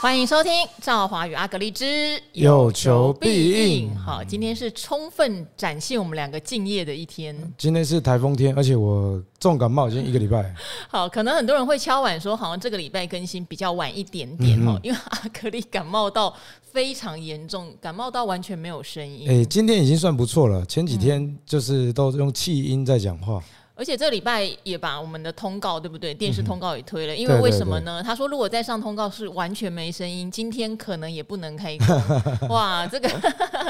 欢迎收听《赵华与阿格丽之有求必应》。好，今天是充分展现我们两个敬业的一天。今天是台风天，而且我重感冒已经一个礼拜。好，可能很多人会敲碗说，好像这个礼拜更新比较晚一点点哦，嗯、因为阿格丽感冒到非常严重，感冒到完全没有声音。哎，今天已经算不错了，前几天就是都用气音在讲话。而且这礼拜也把我们的通告，对不对？电视通告也推了，因为为什么呢？他说如果再上通告是完全没声音，今天可能也不能开工。哇，这个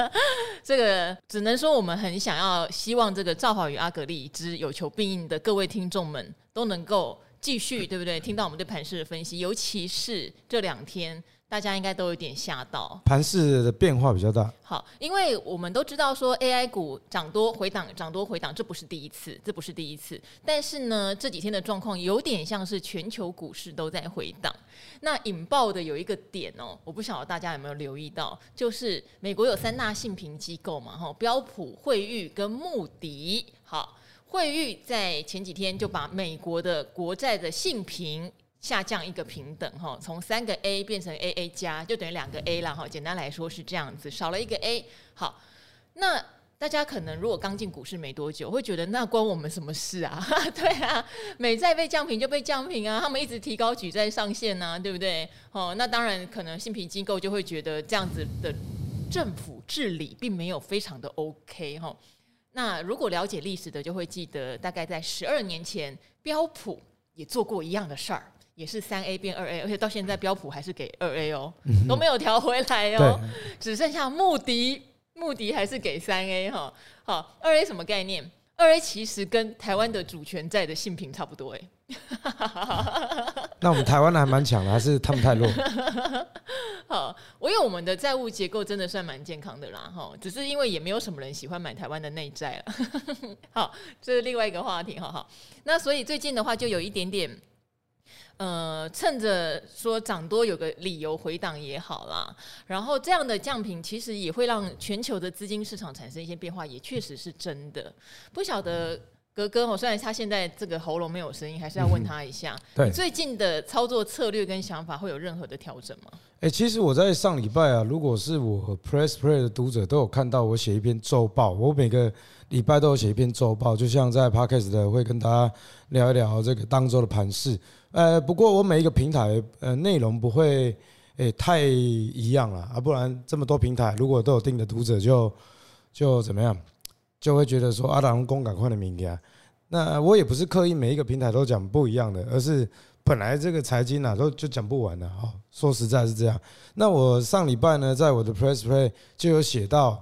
这个只能说我们很想要，希望这个赵好与阿格丽之有求必应的各位听众们都能够继续，对不对？听到我们对盘市的分析，尤其是这两天。大家应该都有点吓到，盘市的变化比较大。好，因为我们都知道说 AI 股涨多回档，涨多回档，这不是第一次，这不是第一次。但是呢，这几天的状况有点像是全球股市都在回档。那引爆的有一个点哦，我不晓得大家有没有留意到，就是美国有三大信评机构嘛，哈，标普、惠誉跟穆迪。好，惠誉在前几天就把美国的国债的信评。下降一个平等哈，从三个 A 变成 AA 加，就等于两个 A 了哈。简单来说是这样子，少了一个 A。好，那大家可能如果刚进股市没多久，会觉得那关我们什么事啊？对啊，美债被降评就被降评啊，他们一直提高举债上限呐、对不对？哦，那当然可能信评机构就会觉得这样子的政府治理并没有非常的 OK 哈。那如果了解历史的就会记得，大概在十二年前，标普也做过一样的事儿。也是三 A 变二 A，而且到现在标普还是给二 A 哦，都没有调回来哦，只剩下穆迪，穆迪还是给三 A 哈。好，二 A 什么概念？二 A 其实跟台湾的主权债的性平差不多哎。那我们台湾的还蛮强的，还是他们太弱？好，我因为我们的债务结构真的算蛮健康的啦哈，只是因为也没有什么人喜欢买台湾的内债了。好，这是另外一个话题哈哈。那所以最近的话就有一点点。呃，趁着说涨多有个理由回档也好啦，然后这样的降频其实也会让全球的资金市场产生一些变化，也确实是真的。不晓得格哥哦虽然他现在这个喉咙没有声音，还是要问他一下，嗯、对最近的操作策略跟想法会有任何的调整吗？哎、欸，其实我在上礼拜啊，如果是我和 Press Play 的读者都有看到我写一篇周报，我每个礼拜都有写一篇周报，就像在 p a r k e s t 的会跟大家聊一聊这个当周的盘势。呃，不过我每一个平台呃内容不会诶、太一样了啊，不然这么多平台如果都有定的读者就就怎么样，就会觉得说阿郎公赶快的明天。那我也不是刻意每一个平台都讲不一样的，而是本来这个财经啊都就讲不完的哦。说实在是这样。那我上礼拜呢，在我的 Press Play 就有写到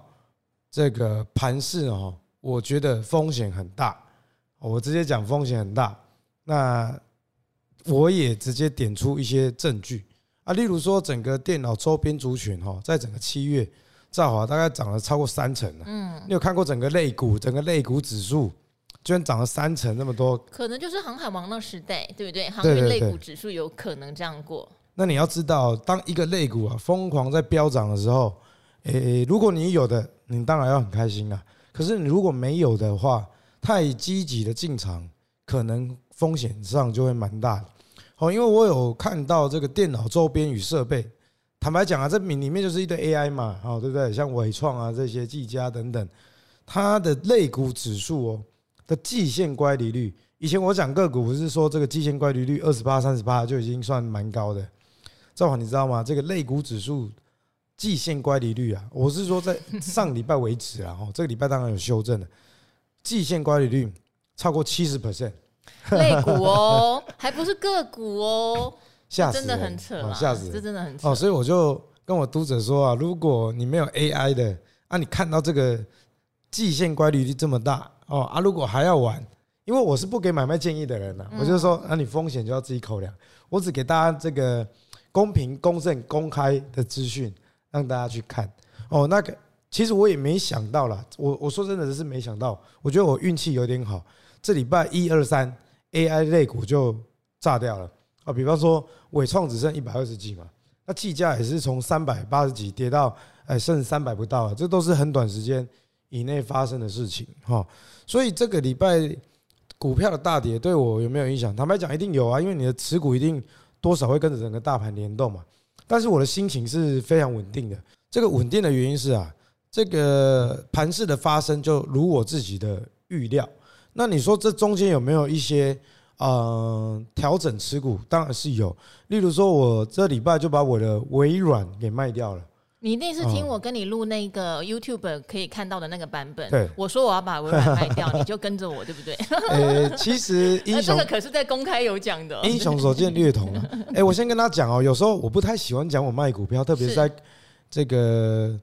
这个盘势哦，我觉得风险很大，我直接讲风险很大。那我也直接点出一些证据啊，例如说整个电脑周边族群哈，在整个七月，兆华大概涨了超过三成了。嗯，你有看过整个类股，整个类股指数居然涨了三成那么多？可能就是航海王那时代，对不对？航运类股指数有可能这样过。那你要知道，当一个类股啊疯狂在飙涨的时候，诶，如果你有的，你当然要很开心啊。可是你如果没有的话，太积极的进场，可能。风险上就会蛮大的，好，因为我有看到这个电脑周边与设备，坦白讲啊，这里里面就是一堆 AI 嘛，哦，对不对？像伟创啊这些技嘉等等，它的类股指数哦的季线乖离率，以前我讲个股不是说这个季线乖离率二十八、三十八就已经算蛮高的，正好你知道吗？这个类股指数季线乖离率啊，我是说在上礼拜为止啊，哦，这个礼拜当然有修正的，季线乖离率超过七十 percent。类股哦，还不是个股哦，吓死，真的很扯，吓死，这真的很扯哦。所以我就跟我读者说啊，如果你没有 AI 的啊，你看到这个季线乖离率这么大哦啊，如果还要玩，因为我是不给买卖建议的人呐，我就说，那你风险就要自己考量。我只给大家这个公平、公正、公开的资讯，让大家去看哦。那个其实我也没想到啦，我我说真的是没想到，我觉得我运气有点好，这礼拜一二三。AI 类股就炸掉了啊！比方说纬创只剩一百二十几嘛，那技嘉也是从三百八十几跌到哎剩三百不到了，这都是很短时间以内发生的事情哈。所以这个礼拜股票的大跌对我有没有影响？坦白讲，一定有啊，因为你的持股一定多少会跟着整个大盘联动嘛。但是我的心情是非常稳定的。这个稳定的原因是啊，这个盘势的发生就如我自己的预料。那你说这中间有没有一些呃调整持股？当然是有。例如说，我这礼拜就把我的微软给卖掉了。你一定是听我跟你录那个 YouTube 可以看到的那个版本。对，我说我要把微软卖掉，你就跟着我，对不对？呃，其实英雄 这个可是在公开有讲的。英雄所见略同啊。哎，我先跟他讲哦，有时候我不太喜欢讲我卖股票，特别是在这个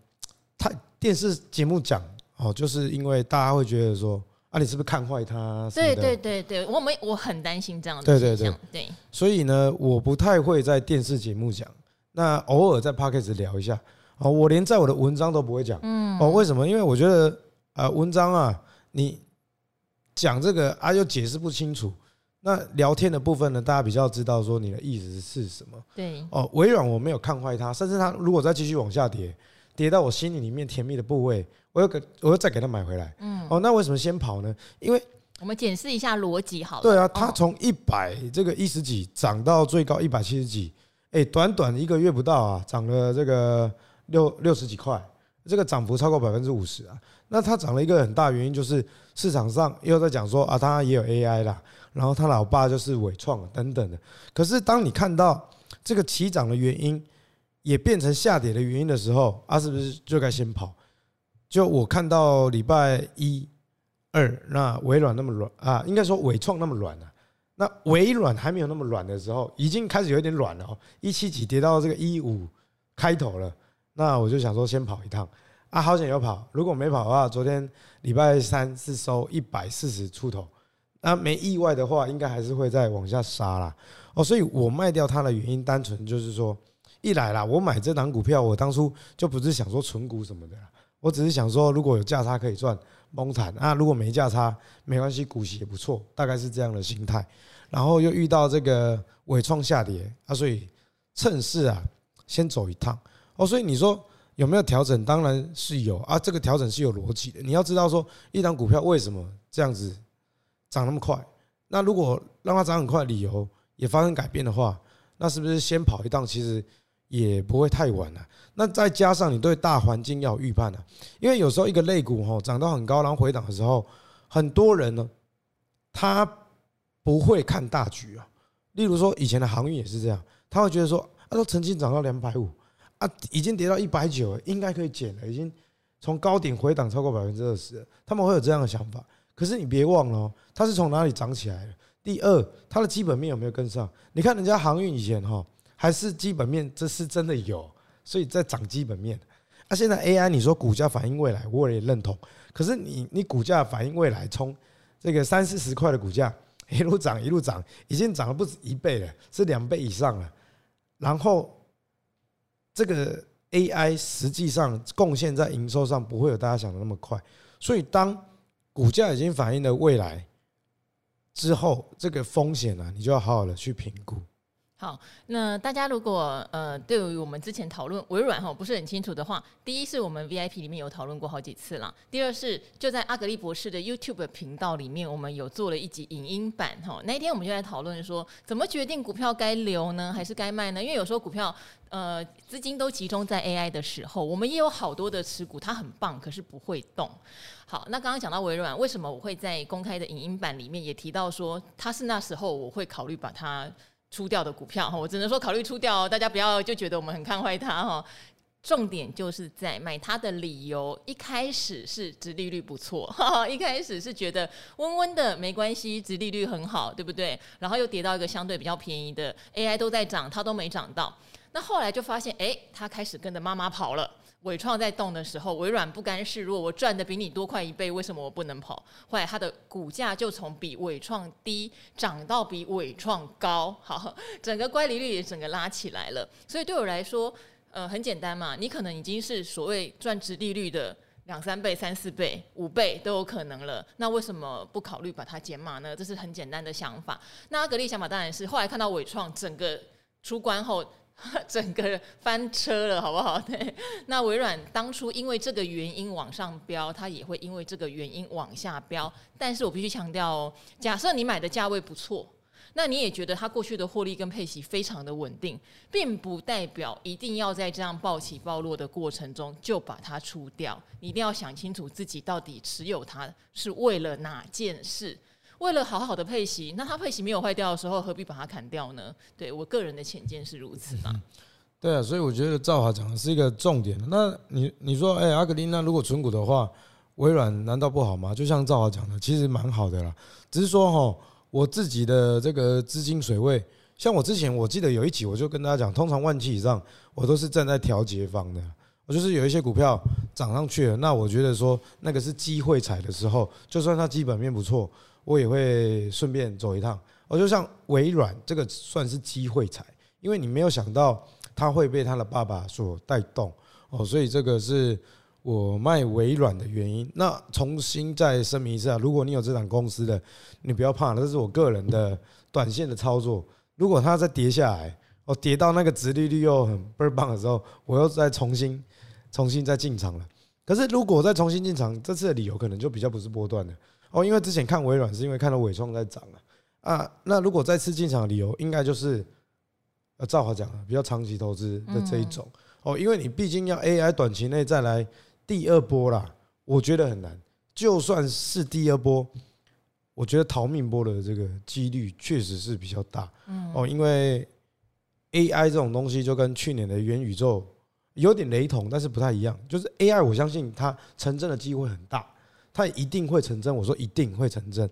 他电视节目讲哦，就是因为大家会觉得说啊，你是不是看坏他？对对对对，我们我很担心这样的。对对对对。所以呢，我不太会在电视节目讲，那偶尔在 Podcast 聊一下。哦，我连在我的文章都不会讲。嗯。哦，为什么？因为我觉得，呃，文章啊，你讲这个啊，又解释不清楚。那聊天的部分呢，大家比较知道说你的意思是什么。对。哦，微软我没有看坏它，甚至它如果再继续往下跌，跌到我心里里面甜蜜的部位，我又给，我又再给他买回来。嗯。哦，那为什么先跑呢？因为我们检视一下逻辑好了。对啊，它从一百这个一十几涨到最高一百七十几，哎，短短一个月不到啊，涨了这个。六六十几块，这个涨幅超过百分之五十啊！那它涨了一个很大原因，就是市场上又在讲说啊，它也有 AI 啦，然后他老爸就是伟创等等的。可是当你看到这个起涨的原因也变成下跌的原因的时候，啊，是不是就该先跑？就我看到礼拜一、二，那微软那么软啊，应该说伟创那么软啊，那微软还没有那么软的时候，已经开始有点软了哦，一七几跌到这个一五开头了。那我就想说，先跑一趟啊，好险有跑。如果没跑的话，昨天礼拜三是收一百四十出头，那没意外的话，应该还是会再往下杀啦。哦，所以我卖掉它的原因，单纯就是说，一来啦，我买这档股票，我当初就不是想说存股什么的啦，我只是想说，如果有价差可以赚，蒙坦啊；如果没价差，没关系，股息也不错，大概是这样的心态。然后又遇到这个尾创下跌啊，所以趁势啊，先走一趟。哦，所以你说有没有调整？当然是有啊，这个调整是有逻辑的。你要知道说，一档股票为什么这样子涨那么快？那如果让它涨很快，理由也发生改变的话，那是不是先跑一趟，其实也不会太晚了？那再加上你对大环境要预判啊，因为有时候一个类股哈涨到很高，然后回档的时候，很多人呢他不会看大局啊。例如说以前的航运也是这样，他会觉得说，啊，都曾经涨到两百五。啊，已经跌到一百九了，应该可以减了。已经从高点回档超过百分之二十，他们会有这样的想法。可是你别忘了，它是从哪里涨起来的？第二，它的基本面有没有跟上？你看人家航运以前哈，还是基本面，这是真的有，所以在涨基本面。啊，现在 AI 你说股价反映未来，我也认同。可是你你股价反映未来，从这个三四十块的股价一路涨一路涨，已经涨了不止一倍了，是两倍以上了。然后。这个 AI 实际上贡献在营收上不会有大家想的那么快，所以当股价已经反映了未来之后，这个风险呢，你就要好好的去评估。好，那大家如果呃对于我们之前讨论微软哈不是很清楚的话，第一是我们 VIP 里面有讨论过好几次了，第二是就在阿格力博士的 YouTube 频道里面，我们有做了一集影音版哈。那一天我们就在讨论说，怎么决定股票该留呢，还是该卖呢？因为有时候股票呃资金都集中在 AI 的时候，我们也有好多的持股，它很棒，可是不会动。好，那刚刚讲到微软，为什么我会在公开的影音版里面也提到说，它是那时候我会考虑把它。出掉的股票哈，我只能说考虑出掉，大家不要就觉得我们很看坏它哈。重点就是在买它的理由，一开始是殖利率不错，一开始是觉得温温的没关系，殖利率很好，对不对？然后又跌到一个相对比较便宜的 AI 都在涨，它都没涨到。那后来就发现，哎，它开始跟着妈妈跑了。伟创在动的时候，微软不甘示弱，我赚的比你多快一倍，为什么我不能跑？后来它的股价就从比伟创低涨到比伟创高，好，整个乖离率也整个拉起来了。所以对我来说，呃，很简单嘛，你可能已经是所谓赚殖利率的两三倍、三四倍、五倍都有可能了，那为什么不考虑把它减码呢？这是很简单的想法。那阿格力想法当然是后来看到伟创整个出关后。整个翻车了，好不好？对，那微软当初因为这个原因往上飙，它也会因为这个原因往下飙。但是我必须强调哦，假设你买的价位不错，那你也觉得它过去的获利跟配息非常的稳定，并不代表一定要在这样暴起暴落的过程中就把它出掉。你一定要想清楚自己到底持有它是为了哪件事。为了好好的配息，那它配息没有坏掉的时候，何必把它砍掉呢？对我个人的浅见是如此嘛、对啊，所以我觉得赵华讲的是一个重点。那你你说，哎、阿格丽，娜如果存股的话，微软难道不好吗？就像赵华讲的，其实蛮好的啦。只是说哈，我自己的这个资金水位，像我之前我记得有一集我就跟大家讲，通常万七以上，我都是站在调节方的。我就是有一些股票涨上去了，那我觉得说那个是机会踩的时候，就算它基本面不错。我也会顺便走一趟，我就像微软这个算是机会财，因为你没有想到他会被他的爸爸所带动哦，所以这个是我卖微软的原因。那重新再声明一下，如果你有这档公司的，你不要怕，这是我个人的短线的操作。如果它再跌下来，哦，跌到那个殖利率又很倍儿棒的时候，我又再重新重新再进场了。可是如果再重新进场，这次的理由可能就比较不是波段的。哦，因为之前看微软是因为看到伟创在涨啊啊。那如果再次进场的理由，应该就是呃，赵华讲的比较长期投资的这一种哦。因为你毕竟要 AI 短期内再来第二波啦，我觉得很难。就算是第二波，我觉得逃命波的这个几率确实是比较大。哦，因为 AI 这种东西就跟去年的元宇宙有点雷同，但是不太一样。就是 AI，我相信它成真的机会很大。它一定会成真，我说一定会成真，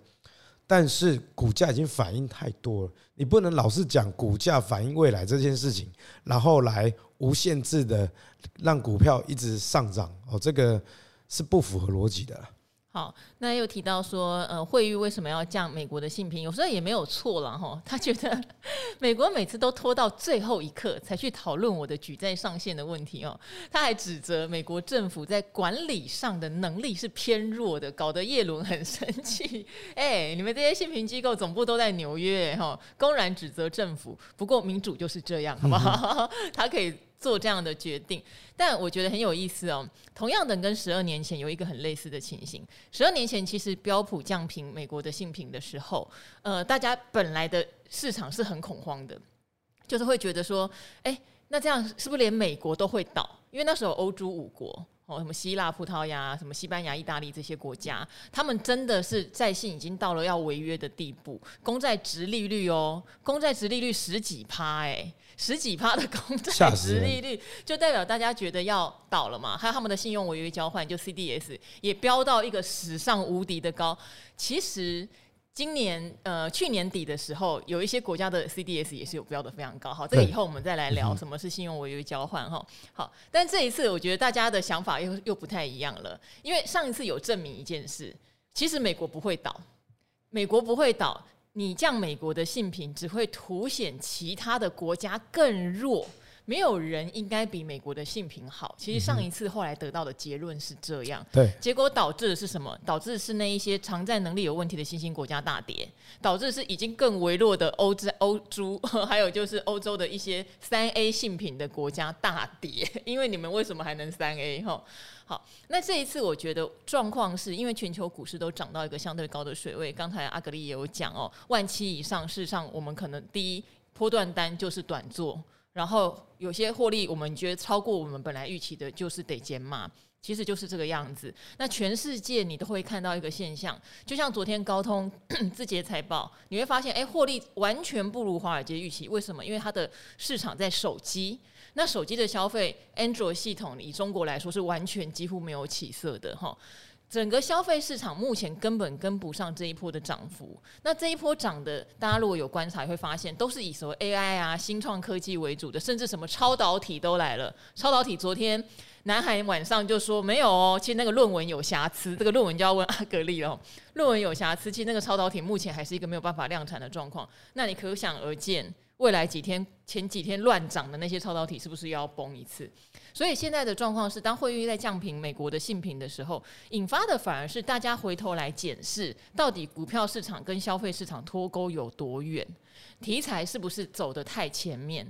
但是股价已经反应太多了，你不能老是讲股价反映未来这件事情，然后来无限制的让股票一直上涨哦，这个是不符合逻辑的。好，那又提到说，呃，惠誉为什么要降美国的信评？有时候也没有错了哈。他觉得美国每次都拖到最后一刻才去讨论我的举债上限的问题哦。他还指责美国政府在管理上的能力是偏弱的，搞得叶伦很生气。哎，你们这些信评机构总部都在纽约哈，公然指责政府。不过民主就是这样，好不好？他可以。做这样的决定，但我觉得很有意思哦。同样的，跟十二年前有一个很类似的情形。十二年前，其实标普降评美国的信评的时候，呃，大家本来的市场是很恐慌的，就是会觉得说，哎，那这样是不是连美国都会倒？因为那时候欧洲五国。哦，什么希腊、葡萄牙、什么西班牙、意大利这些国家，他们真的是债信已经到了要违约的地步，公债殖利率哦，公债殖利率十几趴，哎，十几趴的公债殖利率，就代表大家觉得要倒了嘛？还有他们的信用违约交换，就 CDS 也飙到一个史上无敌的高，其实。今年呃，去年底的时候，有一些国家的 CDS 也是有标的非常高。好，这个以后我们再来聊什么是信用违约交换哈。好，但这一次我觉得大家的想法又又不太一样了，因为上一次有证明一件事，其实美国不会倒，美国不会倒，你降美国的信评只会凸显其他的国家更弱。没有人应该比美国的性品好。其实上一次后来得到的结论是这样，对，结果导致的是什么？导致的是那一些偿债能力有问题的新兴国家大跌，导致是已经更微弱的欧洲、欧洲，还有就是欧洲的一些三 A 性品的国家大跌。因为你们为什么还能三 A？哈，好，那这一次我觉得状况是因为全球股市都涨到一个相对高的水位。刚才阿格丽也有讲哦，万七以上，事实上我们可能第一波段单就是短做。然后有些获利，我们觉得超过我们本来预期的，就是得减码，其实就是这个样子。那全世界你都会看到一个现象，就像昨天高通自己的财报，你会发现，哎，获利完全不如华尔街预期。为什么？因为它的市场在手机，那手机的消费，Android 系统以中国来说是完全几乎没有起色的哈。整个消费市场目前根本跟不上这一波的涨幅。那这一波涨的，大家如果有观察，会发现都是以所谓 AI 啊、新创科技为主的，甚至什么超导体都来了。超导体昨天南韩晚上就说没有哦，其实那个论文有瑕疵。这个论文就要问阿格力哦，论文有瑕疵，其实那个超导体目前还是一个没有办法量产的状况。那你可想而知。未来几天、前几天乱涨的那些超导体是不是又要崩一次？所以现在的状况是，当汇率在降平美国的信平的时候，引发的反而是大家回头来检视，到底股票市场跟消费市场脱钩有多远，题材是不是走得太前面？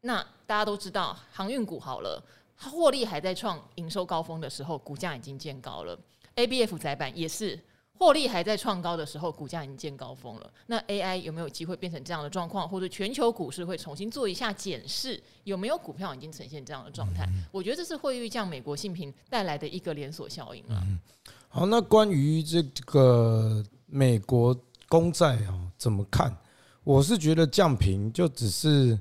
那大家都知道，航运股好了，获利还在创营收高峰的时候，股价已经见高了。ABF 窄板也是。获利还在创高的时候，股价已经见高峰了。那 AI 有没有机会变成这样的状况，或者全球股市会重新做一下检视，有没有股票已经呈现这样的状态？我觉得这是汇率降美国信评带来的一个连锁效应啊。好，那关于这个美国公债啊，怎么看？我是觉得降平就只是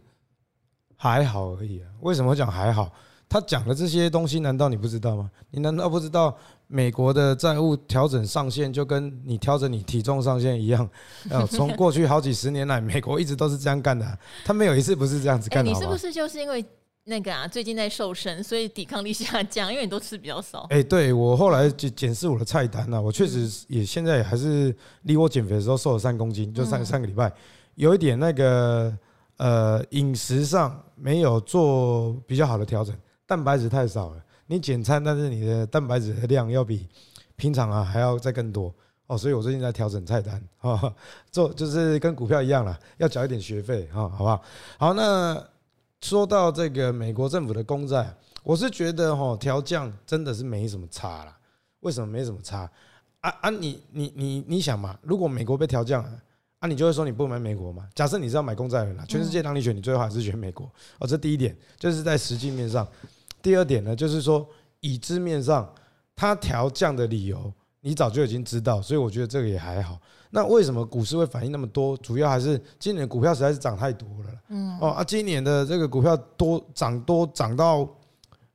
还好而已啊。为什么讲还好？他讲的这些东西，难道你不知道吗？你难道不知道美国的债务调整上限就跟你调整你体重上限一样？呃，从过去好几十年来，美国一直都是这样干的啊，他没有一次不是这样子干的。你是不是就是因为那个啊，最近在瘦身，所以抵抗力下降？因为你都吃比较少。哎，对我后来就检视我的菜单啊，我确实也现在还是离我减肥的时候瘦了三公斤，就上上个礼拜，有一点那个呃饮食上没有做比较好的调整。蛋白质太少了，你减餐，但是你的蛋白质的量要比平常啊还要再更多哦，所以我最近在调整菜单啊，做就是跟股票一样了，要缴一点学费啊，好不好？好，那说到这个美国政府的公债，我是觉得哈调降真的是没什么差啦。为什么没什么差？啊啊，你你你你想嘛，如果美国被调降了，啊，你就会说你不买美国嘛？假设你是要买公债的人，全世界让你选，你最后还是选美国哦。这第一点就是在实际面上。第二点呢，就是说，已知面上，它调降的理由，你早就已经知道，所以我觉得这个也还好。那为什么股市会反应那么多？主要还是今年股票实在是涨太多了。嗯。哦啊，今年的这个股票多涨多涨到，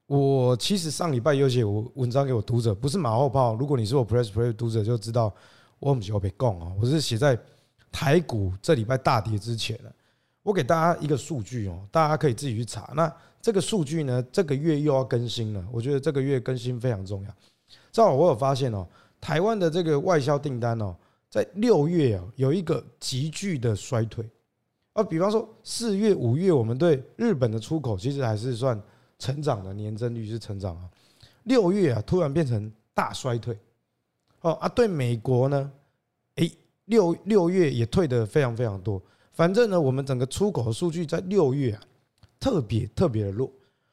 我其实上礼拜有写我文章给我读者，不是马后炮。如果你是我 Press Play 读者，就知道我不是被供啊，我是写在台股这礼拜大跌之前了。我给大家一个数据哦，大家可以自己去查。那这个数据呢，这个月又要更新了。我觉得这个月更新非常重要。正好我有发现哦，台湾的这个外销订单哦，在六月啊有一个急剧的衰退。啊，比方说四月、五月，我们对日本的出口其实还是算成长的，年增率是成长啊。六月啊，突然变成大衰退。哦啊，对美国呢，诶，六六月也退得非常非常多。反正呢，我们整个出口数据在六月啊，特别特别的弱。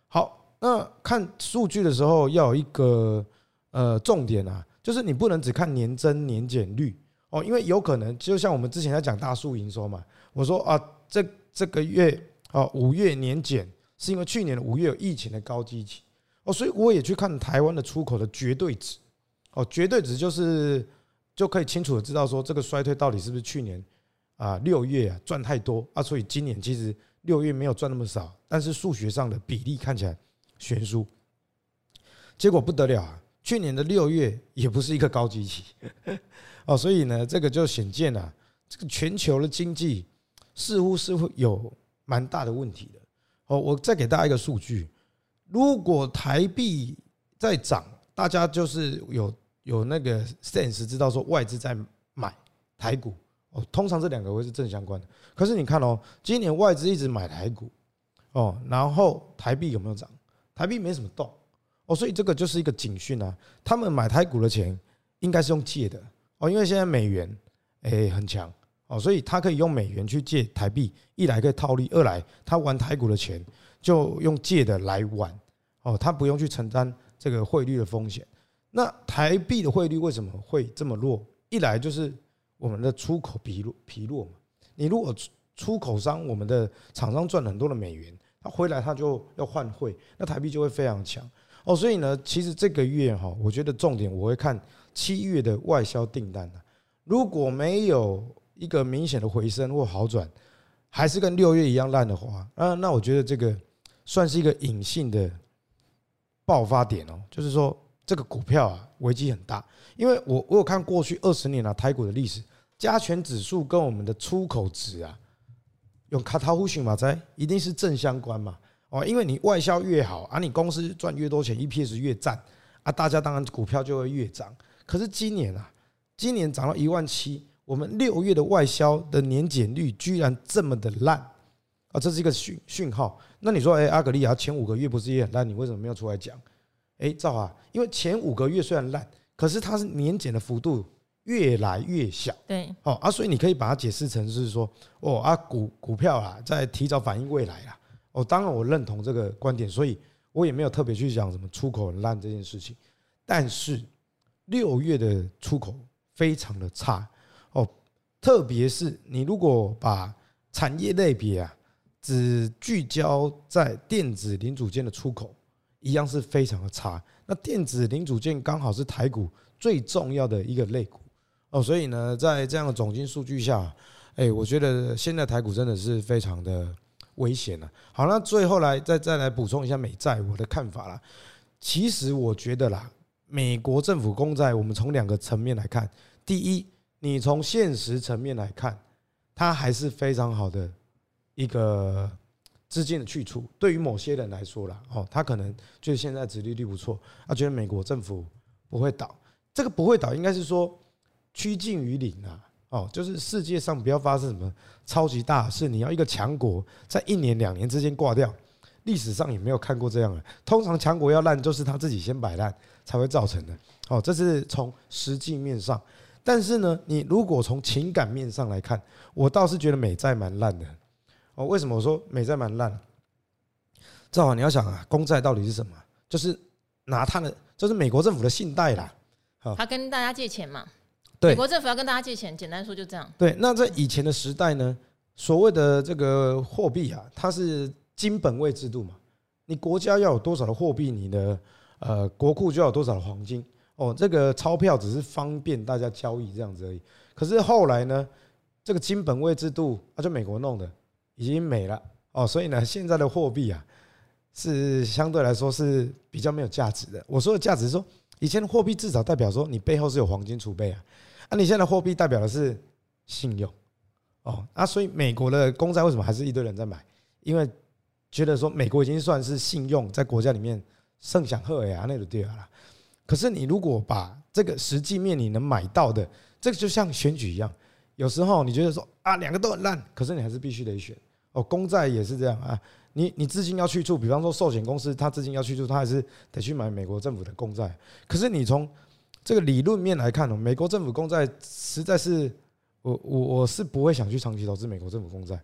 好，那看数据的时候要有一个呃重点啊，就是你不能只看年增年减率哦，因为有可能就像我们之前在讲大数营收嘛，我说啊，这这个月啊五月年减是因为去年的五月有疫情的高基期哦，所以我也去看台湾的出口的绝对值哦，绝对值就是就可以清楚的知道说这个衰退到底是不是去年。啊，六月啊赚太多啊，所以今年其实六月没有赚那么少，但是数学上的比例看起来悬殊，结果不得了啊！去年的六月也不是一个高基期 哦，所以呢，这个就显见了这个全球的经济似乎是会有蛮大的问题的哦。我再给大家一个数据，如果台币在涨，大家就是有有那个 sense 知道说外资在买台股。哦，通常这两个会是正相关的。可是你看哦，今年外资一直买台股，哦，然后台币有没有涨？台币没什么动，哦，所以这个就是一个警讯啊。他们买台股的钱应该是用借的，哦，因为现在美元诶很强，哦，所以他可以用美元去借台币，一来可以套利，二来他玩台股的钱就用借的来玩，哦，他不用去承担这个汇率的风险。那台币的汇率为什么会这么弱？一来就是。我们的出口疲弱疲弱嘛，你如果出口商，我们的厂商赚很多的美元，他回来他就要换汇，那台币就会非常强哦。所以呢，其实这个月哈，我觉得重点我会看七月的外销订单，如果没有一个明显的回升或好转，还是跟六月一样烂的话，啊，那我觉得这个算是一个隐性的爆发点哦，就是说。这个股票啊，危机很大，因为我我有看过去二十年啊台股的历史，加权指数跟我们的出口值啊，用卡塔夫逊嘛，在一定是正相关嘛，哦，因为你外销越好啊，你公司赚越多钱，EPS 越赞啊，大家当然股票就会越涨。可是今年啊，今年涨到一万七，我们六月的外销的年减率居然这么的烂啊，这是一个讯讯号。那你说，哎，阿格利亚前五个月不是也很烂？你为什么没有出来讲？哎，赵华，因为前五个月虽然烂，可是它是年减的幅度越来越小。对，哦啊，所以你可以把它解释成是说，哦啊，股股票啊在提早反映未来啦。哦，当然我认同这个观点，所以我也没有特别去讲什么出口很烂这件事情。但是六月的出口非常的差哦。特别是你如果把产业类别啊，只聚焦在电子零组件的出口，一样是非常的差。那电子零组件刚好是台股最重要的一个类股哦，所以呢，在这样的总金数据下，哎，我觉得现在台股真的是非常的危险了。好，那最后来再再来补充一下美债我的看法啦。其实我觉得啦，美国政府公债，我们从两个层面来看。第一，你从现实层面来看，它还是非常好的一个资金的去处。对于某些人来说啦，哦，他可能觉得现在殖利率不错，他觉得美国政府不会倒。这个不会倒，应该是说趋近于零啊。哦，就是世界上不要发生什么超级大事，你要一个强国在一年两年之间挂掉。历史上也没有看过这样的，通常强国要烂，就是他自己先摆烂才会造成的。哦，这是从实际面上，但是呢，你如果从情感面上来看，我倒是觉得美债蛮烂的。哦，为什么我说美债蛮烂？正好你要想啊，公债到底是什么？就是拿他的，就是美国政府的信贷啦。好，他跟大家借钱嘛。对，美国政府要跟大家借钱，简单说就这样。对，那在以前的时代呢，所谓的这个货币啊，它是。金本位制度嘛，你国家要有多少的货币，你的呃国库就要有多少的黄金哦。这个钞票只是方便大家交易这样子而已。可是后来呢，这个金本位制度啊，就美国弄的，已经没了哦。所以呢，现在的货币啊，是相对来说是比较没有价值的。我说的价值是说，以前的货币至少代表说你背后是有黄金储备啊，啊，你现在的货币代表的是信用哦。啊，所以美国的公债为什么还是一堆人在买？因为觉得说美国已经算是信用在国家里面盛享赫呀那种地儿了。可是你如果把这个实际面你能买到的，这个就像选举一样，有时候你觉得说啊两个都很烂，可是你还是必须得选哦。公债也是这样啊，你你资金要去处，比方说寿险公司，它资金要去处，它还是得去买美国政府的公债。可是你从这个理论面来看呢，美国政府公债实在是我我我是不会想去长期投资美国政府公债。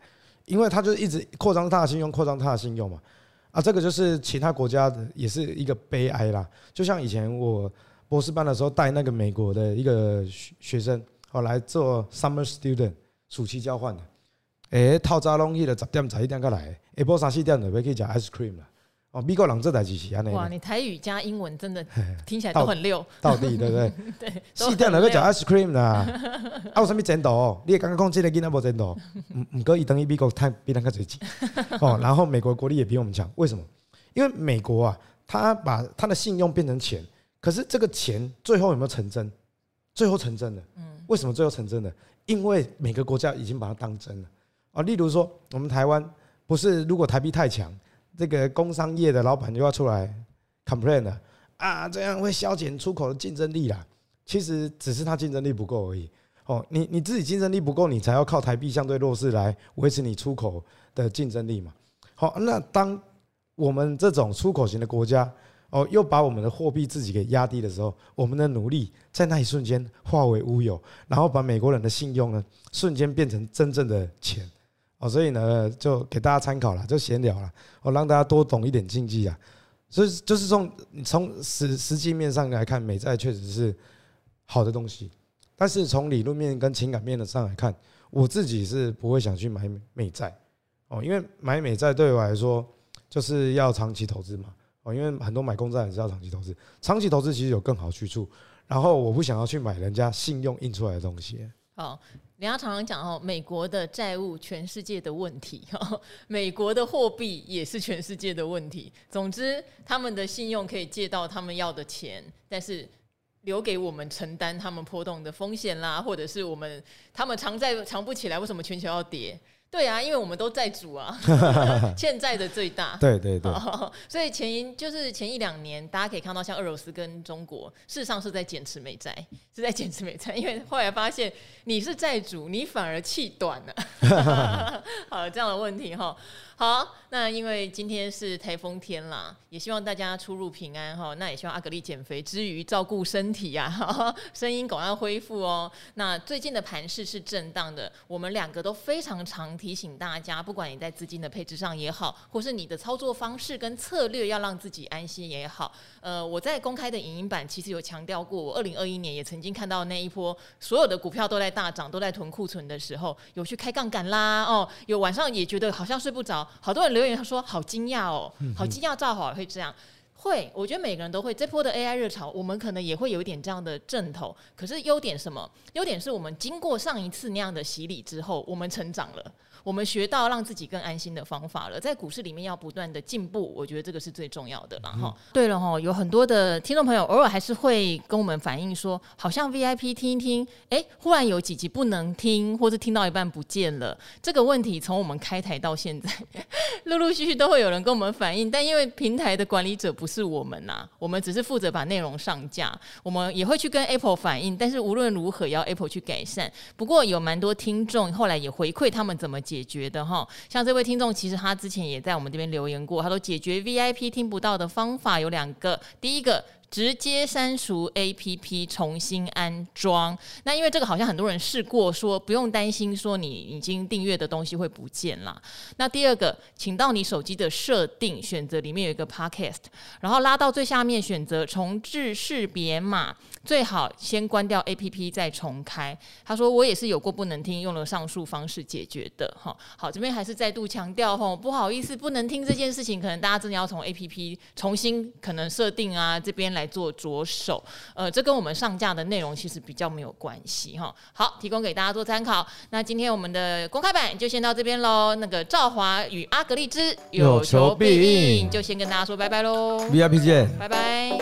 因为他就一直扩张他的信用，扩张他的信用嘛，啊，这个就是其他国家的也是一个悲哀啦。就像以前我博士班的时候带那个美国的一个学生，后来做 summer student 暑期交换的，诶，套扎龙去了十点十一点过来，下晡三四点就要去吃 ice cream 了。哦，美国人这代志是安尼。哇，你台语加英文真的听起来都很溜，到底对不对？对，四点就要吃 ice cream 啦。啊，有什么前途？你也刚刚讲这个囡仔无前途，唔唔过伊等于美国太比咱较侪钱。哦，然后美国国力也比我们强，为什么？因为美国啊，他把他的信用变成钱，可是这个钱最后有没有成真？最后成真了。嗯。为什么最后成真了？因为每个国家已经把它当真了。啊，例如说我们台湾，不是如果台币太强。这个工商业的老板就要出来 complain 了啊，这样会削减出口的竞争力啦。其实只是他竞争力不够而已。哦，你你自己竞争力不够，你才要靠台币相对弱势来维持你出口的竞争力嘛。好，那当我们这种出口型的国家哦，又把我们的货币自己给压低的时候，我们的努力在那一瞬间化为乌有，然后把美国人的信用呢，瞬间变成真正的钱。哦，所以呢，就给大家参考了，就闲聊了，我让大家多懂一点经济啊。所以就是从从实实际面上来看，美债确实是好的东西。但是从理论面跟情感面的上来看，我自己是不会想去买美债哦，因为买美债对我来说就是要长期投资嘛。哦，因为很多买公债也是要长期投资，长期投资其实有更好去处。然后我不想要去买人家信用印出来的东西。好。人家常常讲哦，美国的债务全世界的问题，美国的货币也是全世界的问题。总之，他们的信用可以借到他们要的钱，但是留给我们承担他们波动的风险啦，或者是我们他们偿债偿不起来，为什么全球要跌？对啊，因为我们都在主啊，欠债的最大。对对对。所以前一就是前一两年，大家可以看到，像俄罗斯跟中国，事实上是在减持美债，是在减持美债，因为后来发现你是债主，你反而气短了。好，这样的问题哈。好，那因为今天是台风天啦，也希望大家出入平安哈。那也希望阿格力减肥之余照顾身体呀，声音赶快恢复哦。那最近的盘势是震荡的，我们两个都非常常提醒大家，不管你在资金的配置上也好，或是你的操作方式跟策略要让自己安心也好。呃，我在公开的影音版其实有强调过，我二零二一年也曾经看到那一波所有的股票都在大涨，都在囤库存的时候，有去开杠杆啦，哦，有晚上也觉得好像睡不着。好多人留言他说好惊讶哦，好惊讶，赵好会这样，会，我觉得每个人都会。这波的 AI 热潮，我们可能也会有一点这样的阵头。可是优点什么？优点是我们经过上一次那样的洗礼之后，我们成长了。我们学到让自己更安心的方法了，在股市里面要不断的进步，我觉得这个是最重要的了哈。嗯、对了哈，有很多的听众朋友偶尔还是会跟我们反映说，好像 VIP 听一听，哎，忽然有几集不能听，或是听到一半不见了。这个问题从我们开台到现在，陆陆续续都会有人跟我们反映，但因为平台的管理者不是我们呐、啊，我们只是负责把内容上架，我们也会去跟 Apple 反映，但是无论如何要 Apple 去改善。不过有蛮多听众后来也回馈他们怎么解。解决的哈，像这位听众，其实他之前也在我们这边留言过，他说解决 VIP 听不到的方法有两个，第一个。直接删除 APP，重新安装。那因为这个好像很多人试过，说不用担心，说你已经订阅的东西会不见了。那第二个，请到你手机的设定，选择里面有一个 Podcast，然后拉到最下面选择重置识别码，最好先关掉 APP 再重开。他说我也是有过不能听，用了上述方式解决的。哈，好，这边还是再度强调吼，不好意思，不能听这件事情，可能大家真的要从 APP 重新可能设定啊，这边来。做着手，呃，这跟我们上架的内容其实比较没有关系哈。好，提供给大家做参考。那今天我们的公开版就先到这边喽。那个赵华与阿格丽之有求必应，就先跟大家说拜拜喽。VIP 见，拜拜。